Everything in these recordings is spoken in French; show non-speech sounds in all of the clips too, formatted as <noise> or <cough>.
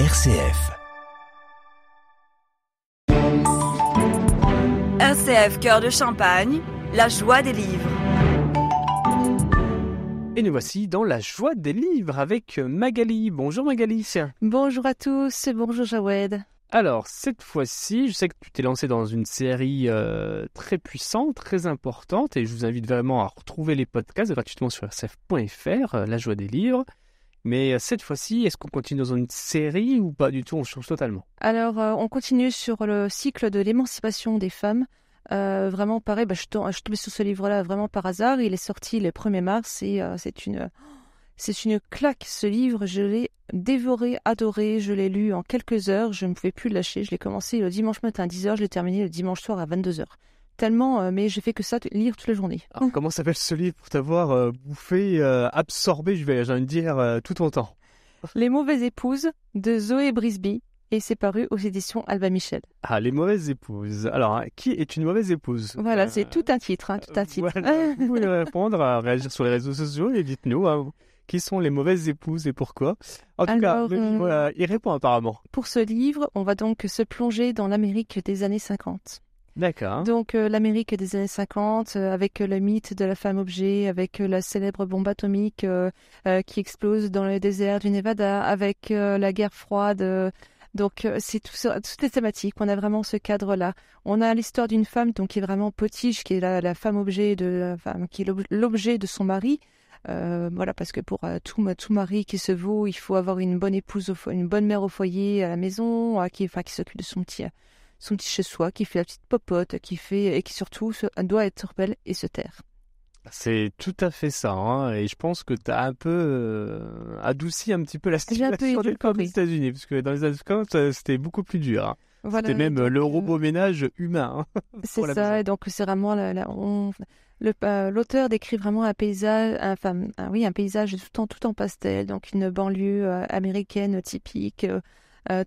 RCF. RCF Cœur de Champagne, la joie des livres. Et nous voici dans la joie des livres avec Magali. Bonjour Magali. Bonjour à tous, bonjour Jawed. Alors, cette fois-ci, je sais que tu t'es lancé dans une série euh, très puissante, très importante, et je vous invite vraiment à retrouver les podcasts gratuitement sur rcf.fr, euh, La joie des livres. Mais euh, cette fois-ci, est-ce qu'on continue dans une série ou pas du tout? On change totalement. Alors, on continue sur le cycle de l'émancipation des femmes. vraiment, pareil, bah, je, tombée sur ce livre-là vraiment par hasard. Il est sorti le 1er mars et c'est une c'est une claque, ce livre. Je l'ai dévoré, adoré. Je l'ai lu en quelques heures. Je ne pouvais plus le lâcher. Je l'ai commencé le dimanche matin à 10h. Je l'ai terminé le dimanche soir à 22h. Tellement, euh, mais j'ai fait que ça, lire toute la journée. comment s'appelle ce livre pour t'avoir euh, bouffé, euh, absorbé, je vais, dire, tout ton temps? Les mauvaises épouses de Zoé Brisby. Et c'est paru aux éditions Alba Michel. Ah, les mauvaises épouses. Alors, hein, qui est une mauvaise épouse? Voilà, c'est tout un titre, hein, tout un titre. vous pouvez répondre, à réagir sur les réseaux sociaux et dites-nous. Hein, qui sont les mauvaises épouses et pourquoi En tout cas, euh, il répond apparemment. Pour ce livre, on va donc se plonger dans l'Amérique des années 50. D'accord. Donc euh, l'Amérique des années 50, euh, avec le mythe de la femme objet, avec la célèbre bombe atomique qui explose dans le désert du Nevada, avec la guerre froide. donc c'est tout ça, toutes les thématiques. On a vraiment ce cadre-là. On a l'histoire d'une femme donc qui est vraiment potiche, qui est la, femme objet de qui est l'objet de son mari. Euh, voilà, parce que pour euh, tout, mari qui se vaut, il faut avoir une bonne épouse, une bonne mère au foyer, à la maison, euh, qui, enfin, qui s'occupe de son petit, son petit chez soi, qui fait la petite popote, qui fait et qui surtout doit être belle et se taire. C'est tout à fait ça, hein, et je pense que tu as un peu adouci un petit peu la situation des femmes aux États-Unis, parce que dans les années 50, c'était beaucoup plus dur. Hein. c'était même le robot ménage humain. Hein, <laughs> c'est ça, et donc c'est vraiment la, on, euh, l'auteur décrit vraiment un paysage, enfin, oui, un paysage tout en, tout en pastel, donc une banlieue euh, américaine typique, euh,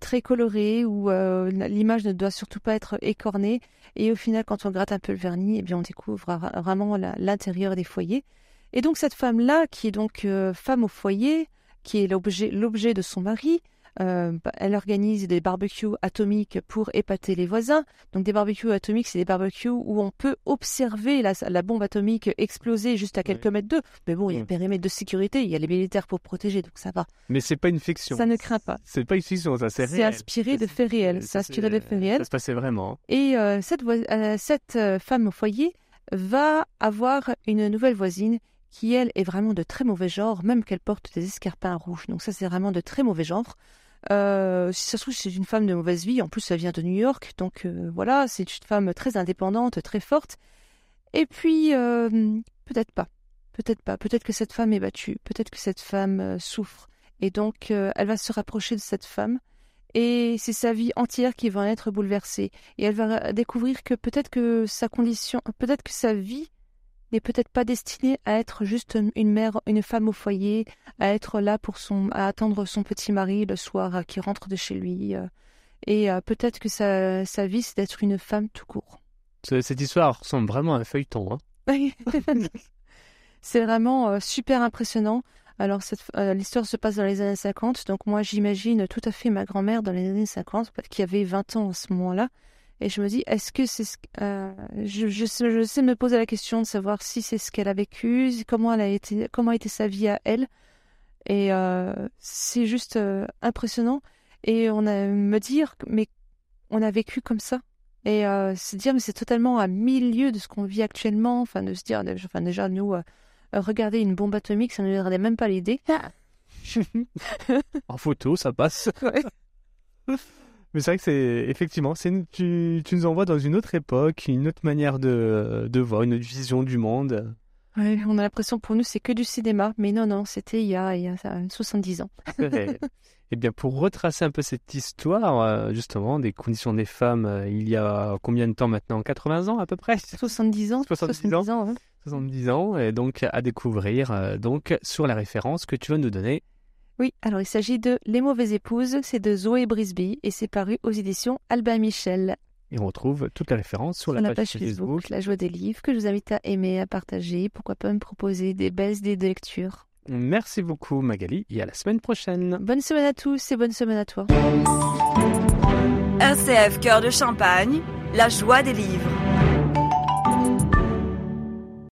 très colorée, où l'image ne doit surtout pas être écornée. Et au final, quand on gratte un peu le vernis, eh bien, on découvre vraiment l'intérieur des foyers. Et donc cette femme-là, qui est donc femme au foyer, qui est l'objet de son mari, euh, bah, elle organise des barbecues atomiques pour épater les voisins. Donc des barbecues atomiques, c'est des barbecues où on peut observer la, bombe atomique exploser juste à quelques mètres d'eux. Mais bon, il y a un périmètre de sécurité, il y a les militaires pour protéger, donc ça va. Mais c'est pas une fiction. Ça ne craint pas. C'est pas une fiction, ça c'est réel. C'est inspiré de faits réels. C'est inspiré de faits réels. Ça se passait vraiment. Et euh, cette, euh, cette femme au foyer va avoir une nouvelle voisine qui, elle, est vraiment de très mauvais genre, même qu'elle porte des escarpins rouges. Donc ça, c'est vraiment de très mauvais genre. Euh, si ça se trouve, c'est une femme de mauvaise vie. En plus, elle vient de New York. Donc euh, voilà, c'est une femme très indépendante, très forte. Et puis, euh, peut-être pas. Peut-être pas. Peut-être que cette femme est battue. Peut-être que cette femme souffre. Et donc, elle va se rapprocher de cette femme. Et c'est sa vie entière qui va être bouleversée. Et elle va découvrir que peut-être que sa condition, peut-être que sa vie n'est peut-être pas destinée à être juste une mère, une femme au foyer, à être là pour son, à attendre son petit mari le soir euh, qui rentre de chez lui. Euh, et euh, peut-être que sa, sa vie, c'est d'être une femme tout court. Cette histoire ressemble vraiment à un feuilleton. Hein <laughs> c'est vraiment super impressionnant. Alors, l'histoire se passe dans les années 50, donc moi j'imagine tout à fait ma grand-mère dans les années 50, qui avait 20 ans à ce moment-là. Et je me dis, est-ce que c'est ce euh, je, je, je, sais me poser la question de savoir si c'est ce qu'elle a vécu, comment elle a été, comment a été sa vie à elle. Et euh, c'est juste euh, impressionnant. Et on a me dire, mais on a vécu comme ça. Et se dire, mais c'est totalement à milieu de ce qu'on vit actuellement. Enfin, de se dire, enfin, déjà, nous, regarder une bombe atomique, ça ne nous rendait même pas l'idée. <laughs> en photo, ça passe. Mais c'est vrai que c'est effectivement, c'est tu, tu, nous envoies dans une autre époque, une autre manière de, de voir, une autre vision du monde. Ouais, on a l'impression pour nous c'est que du cinéma, mais non, non, c'était il y a, il y a 70 ans. <laughs> Eh bien, pour retracer un peu cette histoire, euh, justement, des conditions des femmes, euh, il y a combien de temps maintenant? 80 ans à peu près? 70 ans. 70, ans. ans 70 ans, et donc à découvrir euh, donc sur la référence que tu vas nous donner oui, alors il s'agit de Les mauvaises épouses, c'est de Zoé Brisby et c'est paru aux éditions Albin Michel. Et on retrouve toutes les références sur, la, page, Facebook, La Joie des Livres, que je vous invite à aimer, à partager, pourquoi pas me proposer des belles idées de lecture. Merci beaucoup Magali et à la semaine prochaine. Bonne semaine à tous et bonne semaine à toi. RCF Cœur de Champagne, la joie des livres.